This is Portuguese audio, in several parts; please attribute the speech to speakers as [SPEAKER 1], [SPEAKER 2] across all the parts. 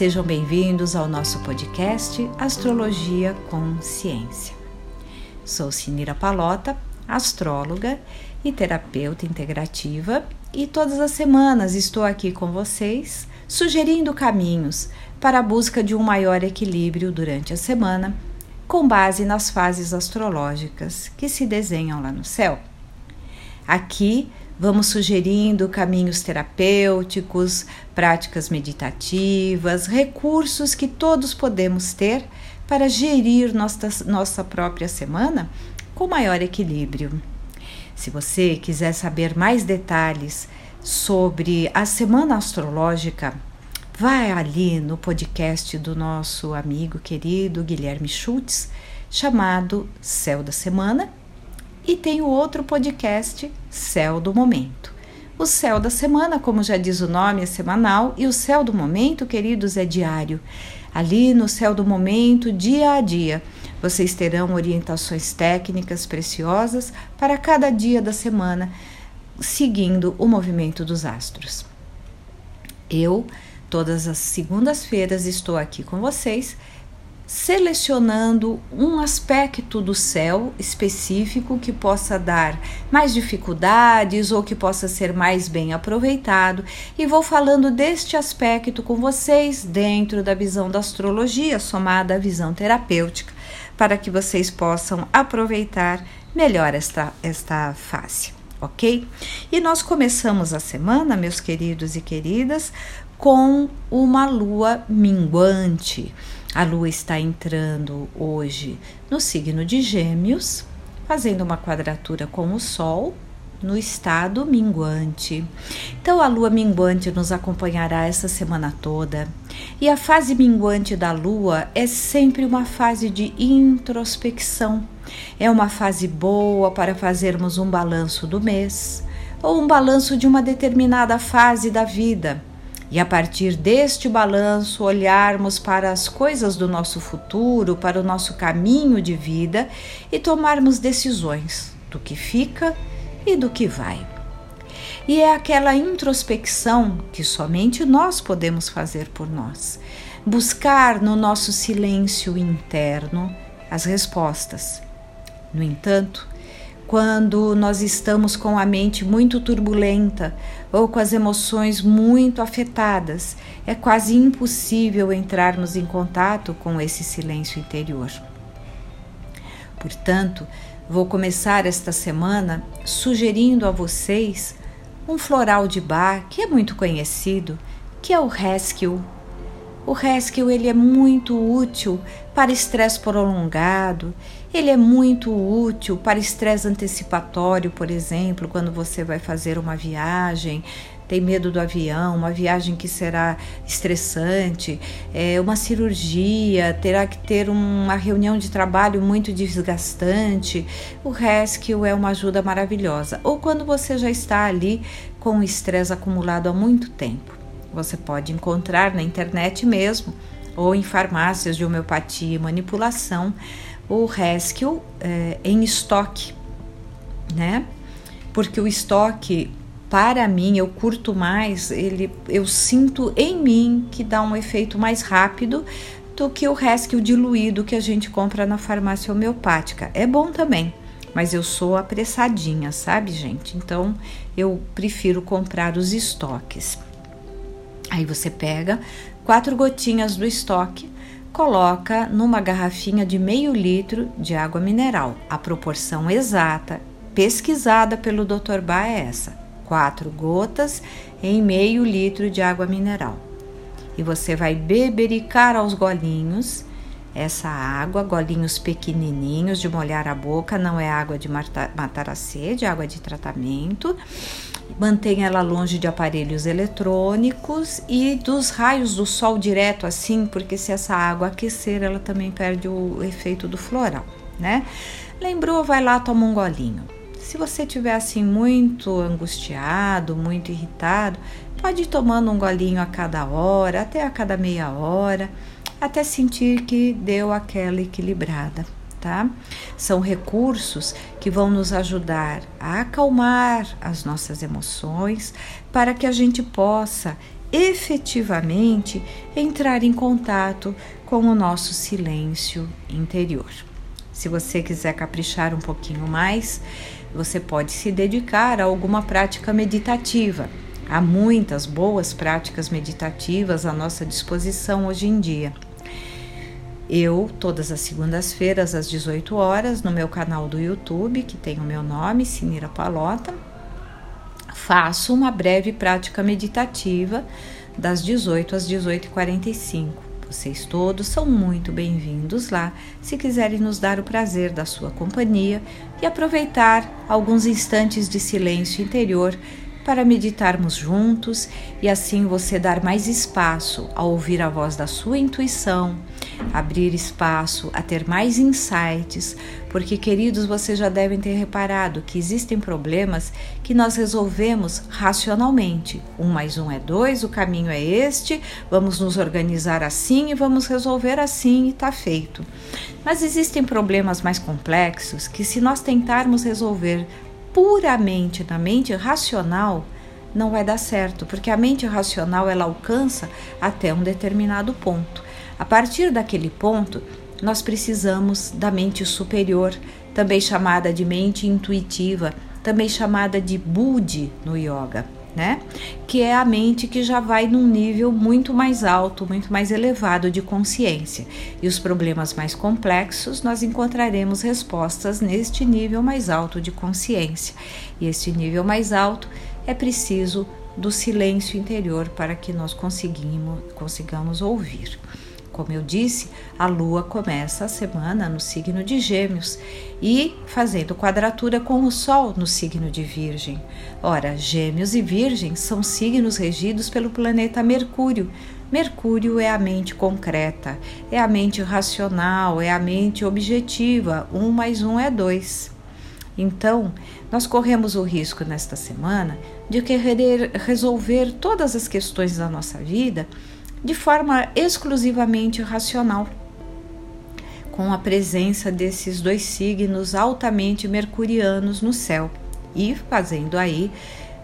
[SPEAKER 1] Sejam bem-vindos ao nosso podcast Astrologia com Ciência. Sou Sinira Palota, astróloga e terapeuta integrativa, e todas as semanas estou aqui com vocês sugerindo caminhos para a busca de um maior equilíbrio durante a semana, com base nas fases astrológicas que se desenham lá no céu. Aqui Vamos sugerindo caminhos terapêuticos, práticas meditativas, recursos que todos podemos ter para gerir nossa, nossa própria semana com maior equilíbrio. Se você quiser saber mais detalhes sobre a semana astrológica, vai ali no podcast do nosso amigo querido Guilherme Schultz, chamado Céu da Semana e tem o outro podcast, Céu do Momento. O céu da semana, como já diz o nome, é semanal e o céu do momento, queridos, é diário. Ali no céu do momento, dia a dia, vocês terão orientações técnicas preciosas para cada dia da semana, seguindo o movimento dos astros. Eu, todas as segundas-feiras, estou aqui com vocês selecionando um aspecto do céu específico que possa dar mais dificuldades ou que possa ser mais bem aproveitado, e vou falando deste aspecto com vocês dentro da visão da astrologia, somada à visão terapêutica, para que vocês possam aproveitar melhor esta, esta fase. Ok? E nós começamos a semana, meus queridos e queridas, com uma lua minguante. A lua está entrando hoje no signo de Gêmeos, fazendo uma quadratura com o Sol no estado minguante. Então, a lua minguante nos acompanhará essa semana toda. E a fase minguante da lua é sempre uma fase de introspecção. É uma fase boa para fazermos um balanço do mês ou um balanço de uma determinada fase da vida e a partir deste balanço olharmos para as coisas do nosso futuro, para o nosso caminho de vida e tomarmos decisões do que fica e do que vai. E é aquela introspecção que somente nós podemos fazer por nós. Buscar no nosso silêncio interno as respostas. No entanto, quando nós estamos com a mente muito turbulenta ou com as emoções muito afetadas, é quase impossível entrarmos em contato com esse silêncio interior. Portanto, vou começar esta semana sugerindo a vocês um floral de bar que é muito conhecido, que é o Rescue. O Rescue ele é muito útil para estresse prolongado ele é muito útil para estresse antecipatório, por exemplo, quando você vai fazer uma viagem, tem medo do avião, uma viagem que será estressante, é, uma cirurgia, terá que ter uma reunião de trabalho muito desgastante. O Rescue é uma ajuda maravilhosa. Ou quando você já está ali com estresse acumulado há muito tempo. Você pode encontrar na internet mesmo ou em farmácias de homeopatia e manipulação o Rescue é, em estoque, né? Porque o estoque, para mim, eu curto mais, ele, eu sinto em mim que dá um efeito mais rápido do que o Rescue diluído que a gente compra na farmácia homeopática. É bom também, mas eu sou apressadinha, sabe, gente? Então eu prefiro comprar os estoques. Aí você pega quatro gotinhas do estoque, coloca numa garrafinha de meio litro de água mineral. A proporção exata, pesquisada pelo Dr. Bá, é essa: quatro gotas em meio litro de água mineral. E você vai bebericar aos golinhos essa água, golinhos pequenininhos de molhar a boca, não é água de matar a sede, é água de tratamento Mantenha ela longe de aparelhos eletrônicos e dos raios do sol direto, assim, porque se essa água aquecer, ela também perde o efeito do floral, né? Lembrou? Vai lá, toma um golinho. Se você estiver assim muito angustiado, muito irritado, pode ir tomando um golinho a cada hora, até a cada meia hora, até sentir que deu aquela equilibrada tá? São recursos que vão nos ajudar a acalmar as nossas emoções para que a gente possa efetivamente entrar em contato com o nosso silêncio interior. Se você quiser caprichar um pouquinho mais, você pode se dedicar a alguma prática meditativa. Há muitas boas práticas meditativas à nossa disposição hoje em dia. Eu, todas as segundas-feiras, às 18 horas, no meu canal do YouTube, que tem o meu nome, Sinira Palota, faço uma breve prática meditativa das 18 às 18h45. Vocês todos são muito bem-vindos lá se quiserem nos dar o prazer da sua companhia e aproveitar alguns instantes de silêncio interior para meditarmos juntos e assim você dar mais espaço a ouvir a voz da sua intuição, abrir espaço a ter mais insights, porque, queridos, vocês já devem ter reparado que existem problemas que nós resolvemos racionalmente. Um mais um é dois, o caminho é este, vamos nos organizar assim e vamos resolver assim e está feito. Mas existem problemas mais complexos que, se nós tentarmos resolver puramente na mente racional, não vai dar certo, porque a mente racional ela alcança até um determinado ponto. A partir daquele ponto, nós precisamos da mente superior, também chamada de mente intuitiva, também chamada de Budi no yoga, né? Que é a mente que já vai num nível muito mais alto, muito mais elevado de consciência. E os problemas mais complexos nós encontraremos respostas neste nível mais alto de consciência. E este nível mais alto é preciso do silêncio interior para que nós conseguimos, consigamos ouvir. Como eu disse, a lua começa a semana no signo de Gêmeos e fazendo quadratura com o Sol no signo de Virgem. Ora, Gêmeos e Virgem são signos regidos pelo planeta Mercúrio. Mercúrio é a mente concreta, é a mente racional, é a mente objetiva. Um mais um é dois. Então, nós corremos o risco nesta semana de querer resolver todas as questões da nossa vida de forma exclusivamente racional, com a presença desses dois signos altamente mercurianos no céu e fazendo aí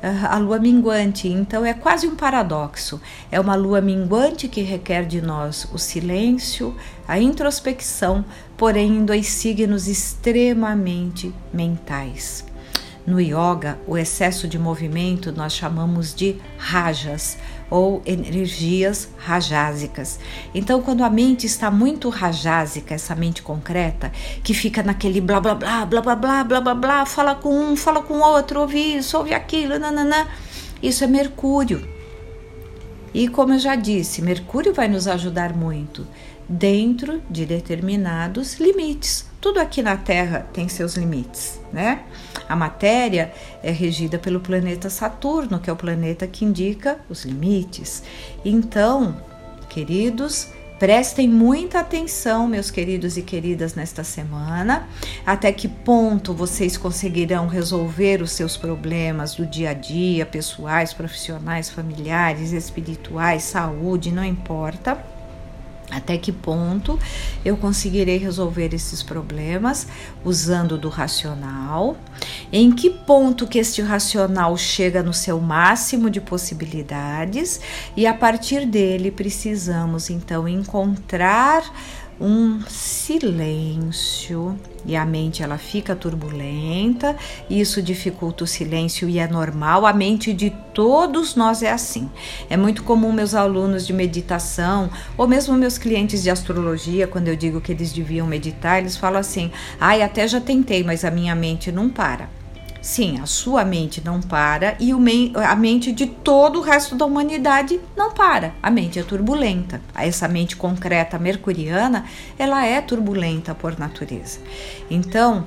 [SPEAKER 1] uh, a lua minguante. Então é quase um paradoxo. É uma lua minguante que requer de nós o silêncio, a introspecção, porém em dois signos extremamente mentais. No yoga, o excesso de movimento nós chamamos de rajas ou energias rajásicas. Então, quando a mente está muito rajásica, essa mente concreta, que fica naquele blá blá blá blá blá blá blá blá blá, fala com um, fala com outro, ouve isso, ouve aquilo, nananã, isso é Mercúrio. E como eu já disse, Mercúrio vai nos ajudar muito dentro de determinados limites. Tudo aqui na Terra tem seus limites, né? A matéria é regida pelo planeta Saturno, que é o planeta que indica os limites. Então, queridos, Prestem muita atenção, meus queridos e queridas, nesta semana. Até que ponto vocês conseguirão resolver os seus problemas do dia a dia, pessoais, profissionais, familiares, espirituais, saúde, não importa até que ponto eu conseguirei resolver esses problemas usando do racional? Em que ponto que este racional chega no seu máximo de possibilidades? E a partir dele precisamos então encontrar um silêncio e a mente ela fica turbulenta, isso dificulta o silêncio e é normal, a mente de todos nós é assim. É muito comum meus alunos de meditação ou mesmo meus clientes de astrologia, quando eu digo que eles deviam meditar, eles falam assim: "Ai, até já tentei, mas a minha mente não para". Sim, a sua mente não para e a mente de todo o resto da humanidade não para. A mente é turbulenta. Essa mente concreta mercuriana, ela é turbulenta por natureza. Então,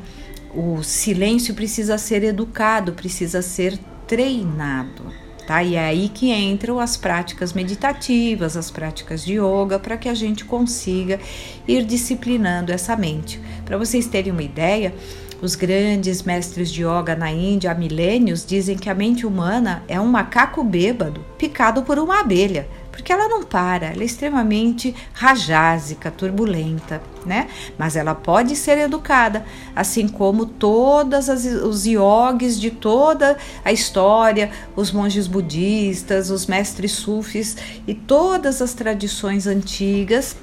[SPEAKER 1] o silêncio precisa ser educado, precisa ser treinado. Tá? E é aí que entram as práticas meditativas, as práticas de yoga, para que a gente consiga ir disciplinando essa mente. Para vocês terem uma ideia, Os grandes mestres de yoga na Índia há milênios dizem que a mente humana é um macaco bêbado picado por uma abelha porque ela não para, ela é extremamente rajásica, turbulenta, né? Mas ela pode ser educada, assim como todas as, os yogis de toda a história, os monges budistas, os mestres sufis e todas as tradições antigas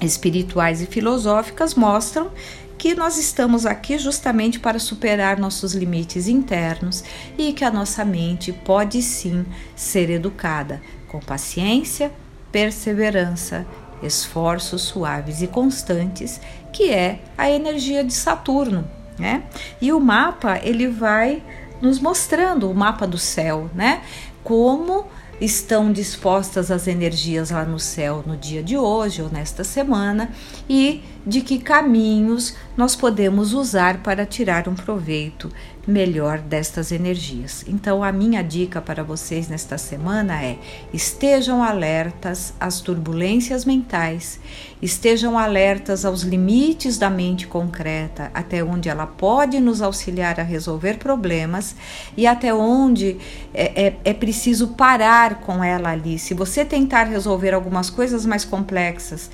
[SPEAKER 1] espirituais e filosóficas mostram que nós estamos aqui justamente para superar nossos limites internos e que a nossa mente pode sim ser educada com paciência, perseverança, esforços suaves e constantes, que é a energia de Saturno, né? E o mapa ele vai nos mostrando o mapa do céu, né? Como estão dispostas as energias lá no céu no dia de hoje ou nesta semana e de que caminhos nós podemos usar para tirar um proveito melhor destas energias. Então, a minha dica para vocês nesta semana é: estejam alertas às turbulências mentais, estejam alertas aos limites da mente concreta, até onde ela pode nos auxiliar a resolver problemas e até onde é, é, é preciso parar com ela ali. Se você tentar resolver algumas coisas mais complexas,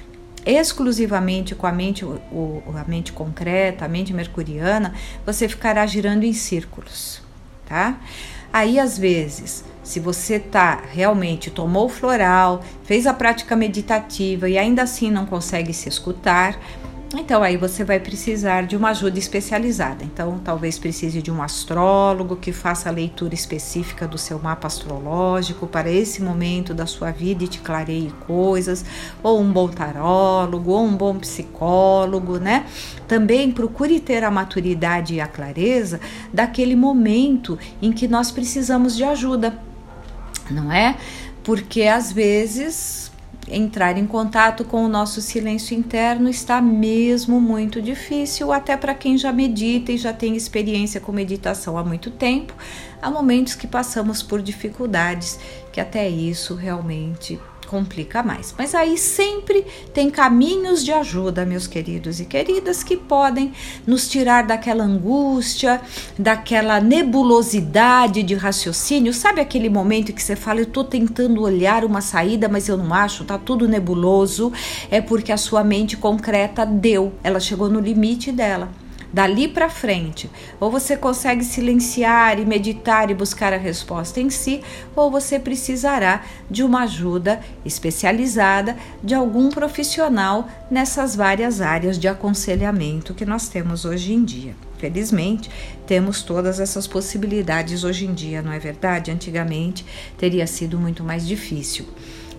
[SPEAKER 1] exclusivamente com a mente, o, a mente concreta, a mente mercuriana, você ficará girando em círculos, tá? Aí, às vezes, se você tá realmente tomou floral, fez a prática meditativa e ainda assim não consegue se escutar, então aí você vai precisar de uma ajuda especializada. Então talvez precise de um astrólogo que faça a leitura específica do seu mapa astrológico para esse momento da sua vida e te clareie coisas, ou um bom tarólogo, ou um bom psicólogo, né? Também procure ter a maturidade e a clareza daquele momento em que nós precisamos de ajuda, não é? Porque às vezes entrar em contato com o nosso silêncio interno está mesmo muito difícil, até para quem já medita e já tem experiência com meditação há muito tempo. Há momentos que passamos por dificuldades, que até isso realmente complica mais. Mas aí sempre tem caminhos de ajuda, meus queridos e queridas, que podem nos tirar daquela angústia, daquela nebulosidade de raciocínio. Sabe aquele momento que você fala, eu estou tentando olhar uma saída, mas eu não acho, tá tudo nebuloso? É porque a sua mente concreta deu, ela chegou no limite dela dali para frente, ou você consegue silenciar e meditar e buscar a resposta em si, ou você precisará de uma ajuda especializada de algum profissional nessas várias áreas de aconselhamento que nós temos hoje em dia. Felizmente, temos todas essas possibilidades hoje em dia, não é verdade? Antigamente teria sido muito mais difícil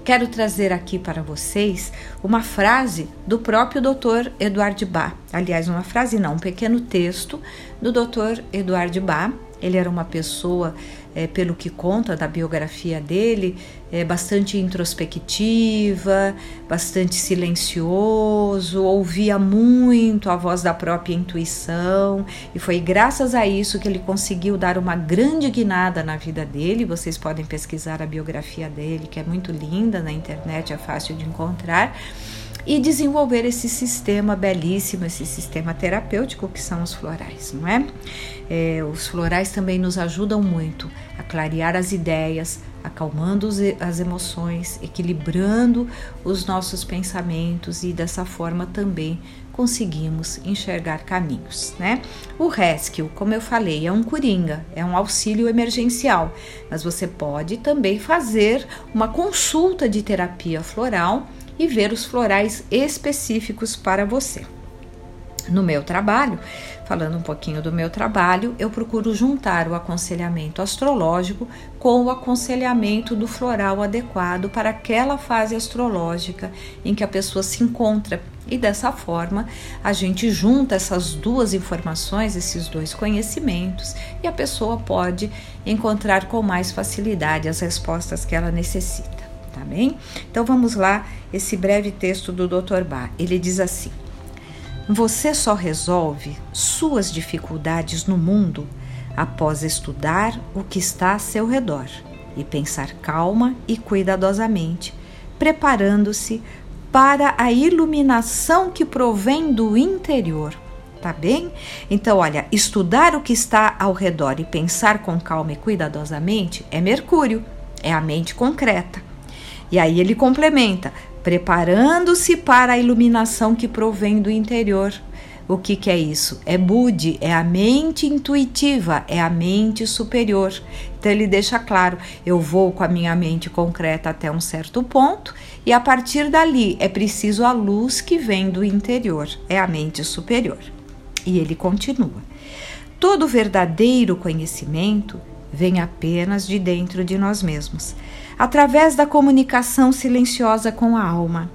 [SPEAKER 1] quero trazer aqui para vocês uma frase do próprio Dr. Eduardo Bach. Aliás, uma frase não, um pequeno texto do Dr. Eduardo Bach. Ele era uma pessoa é, pelo que conta da biografia dele, é bastante introspectiva, bastante silencioso, ouvia muito a voz da própria intuição, e foi graças a isso que ele conseguiu dar uma grande guinada na vida dele. Vocês podem pesquisar a biografia dele, que é muito linda na internet, é fácil de encontrar e desenvolver esse sistema belíssimo, esse sistema terapêutico que são os florais, não é? é os florais também nos ajudam muito a clarear as ideias, acalmando as emoções, equilibrando os nossos pensamentos e dessa forma também conseguimos enxergar caminhos, né? O rescue, como eu falei, é um coringa, é um auxílio emergencial, mas você pode também fazer uma consulta de terapia floral e ver os florais específicos para você. No meu trabalho, falando um pouquinho do meu trabalho, eu procuro juntar o aconselhamento astrológico com o aconselhamento do floral adequado para aquela fase astrológica em que a pessoa se encontra. E dessa forma, a gente junta essas duas informações, esses dois conhecimentos, e a pessoa pode encontrar com mais facilidade as respostas que ela necessita tá bem? Então vamos lá, esse breve texto do Dr. Bach. Ele diz assim: Você só resolve suas dificuldades no mundo após estudar o que está a seu redor e pensar calma e cuidadosamente, preparando-se para a iluminação que provém do interior. Tá bem? Então, olha, estudar o que está ao redor e pensar com calma e cuidadosamente é Mercúrio, é a mente concreta. E aí ele complementa, preparando-se para a iluminação que provém do interior. O que, que é isso? É Budi, é a mente intuitiva, é a mente superior. Então ele deixa claro: eu vou com a minha mente concreta até um certo ponto, e a partir dali é preciso a luz que vem do interior, é a mente superior. E ele continua: todo verdadeiro conhecimento vem apenas de dentro de nós mesmos, através da comunicação silenciosa com a alma.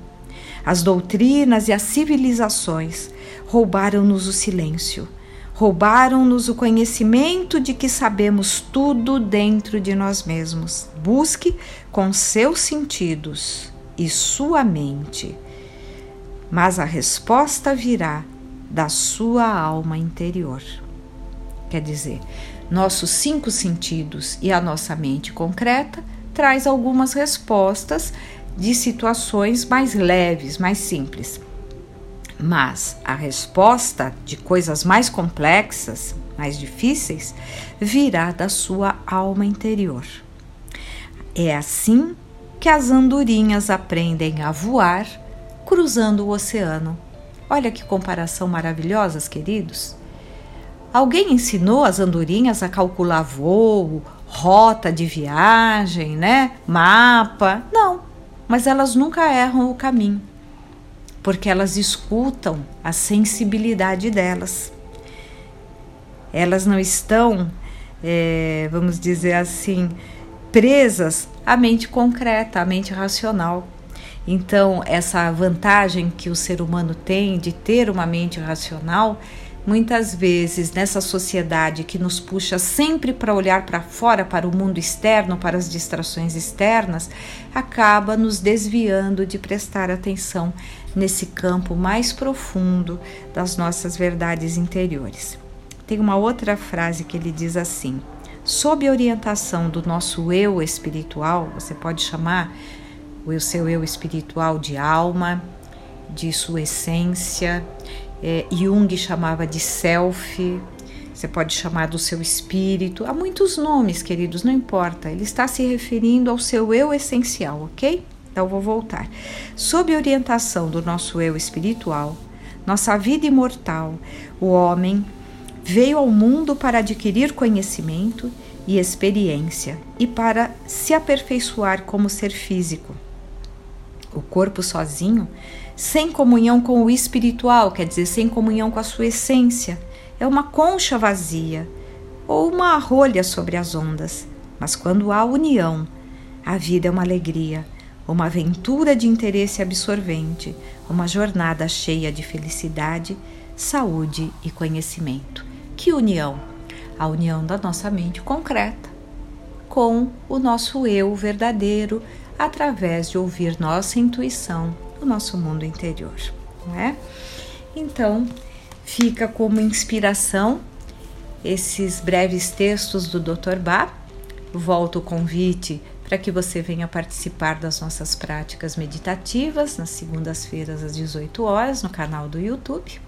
[SPEAKER 1] As doutrinas e as civilizações roubaram-nos o silêncio, roubaram-nos o conhecimento de que sabemos tudo dentro de nós mesmos. Busque com seus sentidos e sua mente, mas a resposta virá da sua alma interior. Quer dizer, nossos cinco sentidos e a nossa mente concreta traz algumas respostas de situações mais leves, mais simples. Mas a resposta de coisas mais complexas, mais difíceis, virá da sua alma interior. É assim que as andorinhas aprendem a voar cruzando o oceano Olha que comparação maravilhosa, queridos. Alguém ensinou as andorinhas a calcular voo, rota de viagem, né? Mapa? Não, mas elas nunca erram o caminho, porque elas escutam a sensibilidade delas. Elas não estão, é, vamos dizer assim, presas à mente concreta, à mente racional. Então, essa vantagem que o ser humano tem de ter uma mente racional, muitas vezes nessa sociedade que nos puxa sempre para olhar para fora, para o mundo externo, para as distrações externas, acaba nos desviando de prestar atenção nesse campo mais profundo das nossas verdades interiores. Tem uma outra frase que ele diz assim: sob a orientação do nosso eu espiritual, você pode chamar o seu eu espiritual de alma, de sua essência. É, Jung chamava de self, você pode chamar do seu espírito. Há muitos nomes, queridos, não importa. Ele está se referindo ao seu eu essencial, ok? Então vou voltar. Sob orientação do nosso eu espiritual, nossa vida imortal, o homem veio ao mundo para adquirir conhecimento e experiência e para se aperfeiçoar como ser físico o corpo sozinho, sem comunhão com o espiritual, quer dizer, sem comunhão com a sua essência, é uma concha vazia ou uma rolha sobre as ondas. Mas quando há união, a vida é uma alegria, uma aventura de interesse absorvente, uma jornada cheia de felicidade, saúde e conhecimento. Que união? A união da nossa mente concreta com o nosso eu verdadeiro, através de ouvir nossa intuição, o nosso mundo interior, não é? Então, fica como inspiração esses breves textos do Dr. Bach. Volto o convite para que você venha participar das nossas práticas meditativas nas segundas-feiras às 18 horas no canal do YouTube.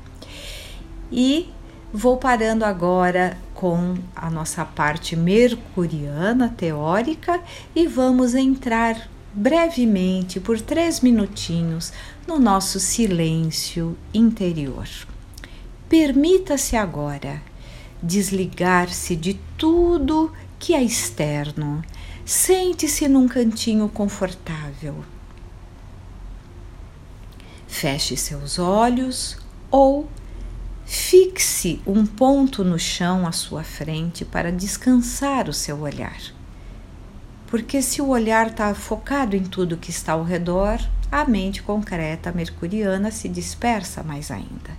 [SPEAKER 1] E vou parando agora com a nossa parte mercuriana teórica e vamos entrar brevemente por três minutinhos no nosso silêncio interior. Permita-se agora desligar-se de tudo que é externo. Sente-se num cantinho confortável. Feche seus olhos ou fixe um ponto no chão à sua frente para descansar o seu olhar porque se o olhar está focado em tudo que está ao redor, a mente concreta mercuriana se dispersa mais ainda.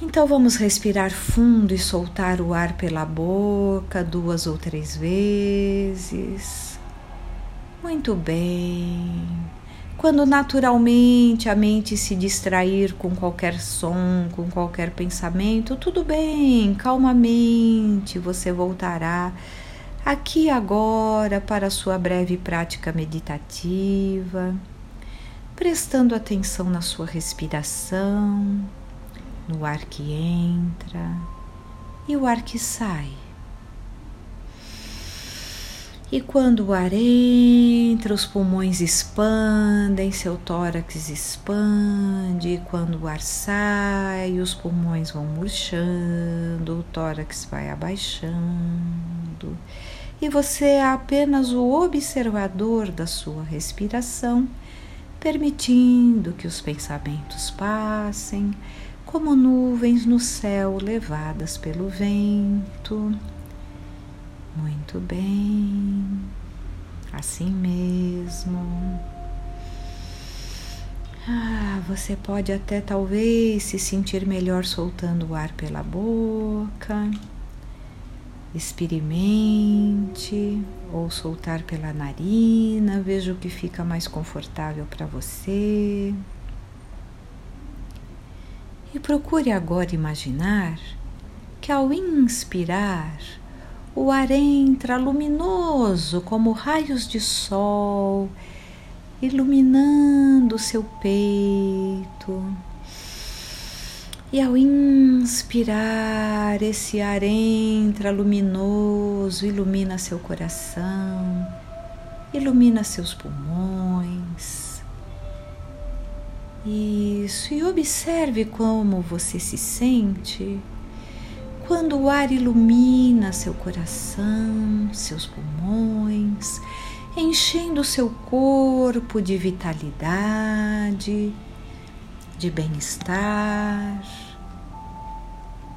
[SPEAKER 1] Então vamos respirar fundo e soltar o ar pela boca duas ou três vezes. Muito bem. Quando naturalmente a mente se distrair com qualquer som, com qualquer pensamento, tudo bem, calmamente você voltará aqui agora para sua breve prática meditativa, prestando atenção na sua respiração, no ar que entra e o ar que sai. E quando o ar entra, os pulmões expandem, seu tórax expande. E quando o ar sai, os pulmões vão murchando, o tórax vai abaixando. E você é apenas o observador da sua respiração, permitindo que os pensamentos passem como nuvens no céu levadas pelo vento muito bem, assim mesmo. Ah, você pode até talvez se sentir melhor soltando o ar pela boca. Experimente ou soltar pela narina, veja o que fica mais confortável para você. E procure agora imaginar que ao inspirar, o ar entra luminoso como raios de sol, iluminando seu peito. E ao inspirar, esse ar entra luminoso, ilumina seu coração, ilumina seus pulmões. Isso, e observe como você se sente quando o ar ilumina seu coração, seus pulmões, enchendo seu corpo de vitalidade, de bem-estar.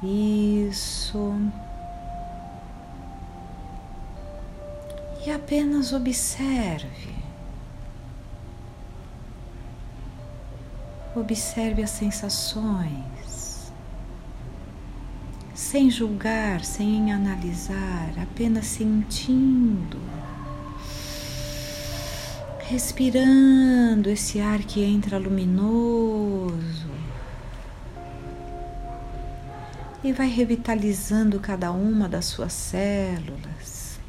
[SPEAKER 1] Isso. E apenas observe. Observe as sensações sem julgar, sem analisar, apenas sentindo, respirando esse ar que entra luminoso e vai revitalizando cada uma das suas células.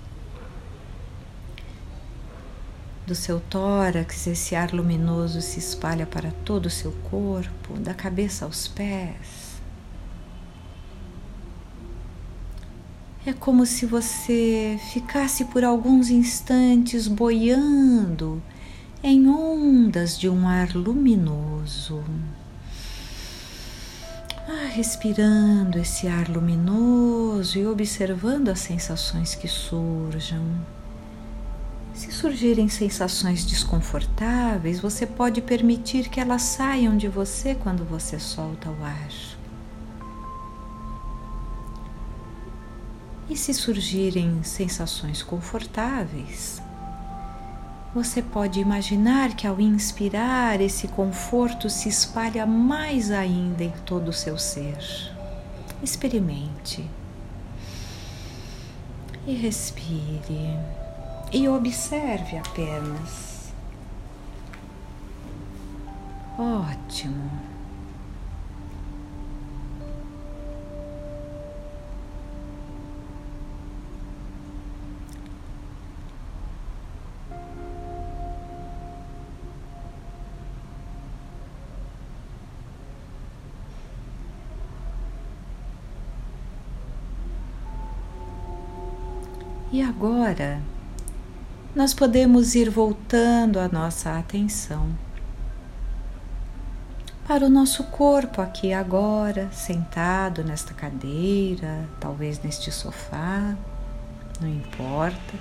[SPEAKER 1] Do seu tórax, esse ar luminoso se espalha para todo o seu corpo, da cabeça aos pés. É como se você ficasse por alguns instantes boiando em ondas de um ar luminoso. Ah, respirando esse ar luminoso e observando as sensações que surjam. Se surgirem sensações desconfortáveis, você pode permitir que elas saiam de você quando você solta o ar. E se surgirem sensações confortáveis, você pode imaginar que ao inspirar, esse conforto se espalha mais ainda em todo o seu ser. Experimente. E respire. E observe apenas. Ótimo. Agora nós podemos ir voltando a nossa atenção para o nosso corpo aqui agora, sentado nesta cadeira, talvez neste sofá, não importa.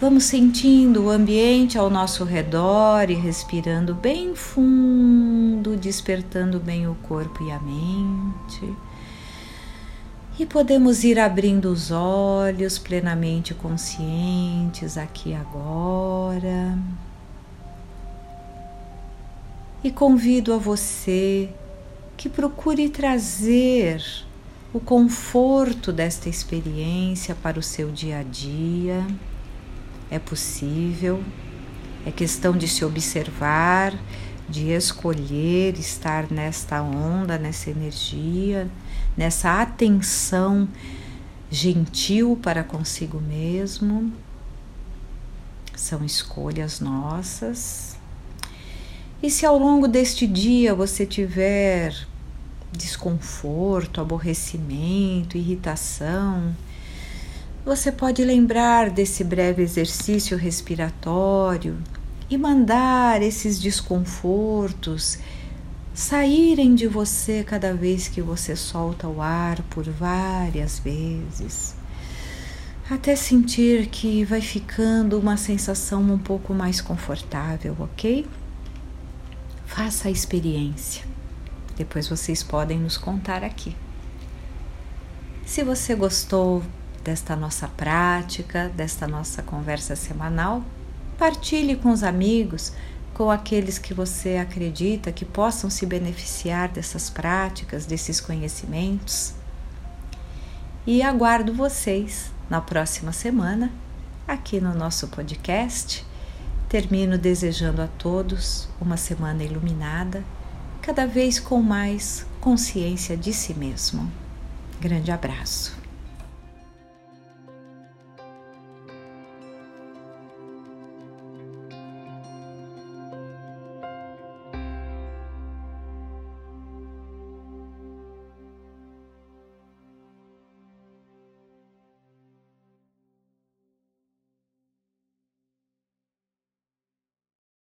[SPEAKER 1] Vamos sentindo o ambiente ao nosso redor e respirando bem fundo, despertando bem o corpo e a mente e podemos ir abrindo os olhos plenamente conscientes aqui agora. E convido a você que procure trazer o conforto desta experiência para o seu dia a dia. É possível, é questão de se observar, de escolher estar nesta onda, nessa energia nessa atenção gentil para consigo mesmo. São escolhas nossas. E se ao longo deste dia você tiver desconforto, aborrecimento, irritação, você pode lembrar desse breve exercício respiratório e mandar esses desconfortos saírem de você cada vez que você solta o ar por várias vezes, até sentir que vai ficando uma sensação um pouco mais confortável, ok? Faça a experiência. Depois vocês podem nos contar aqui. Se você gostou desta nossa prática, desta nossa conversa semanal, partilhe com os amigos, com aqueles que você acredita que possam se beneficiar dessas práticas, desses conhecimentos. E aguardo vocês na próxima semana aqui no nosso podcast. Termino desejando a todos uma semana iluminada, cada vez com mais consciência de si mesmo. Grande abraço.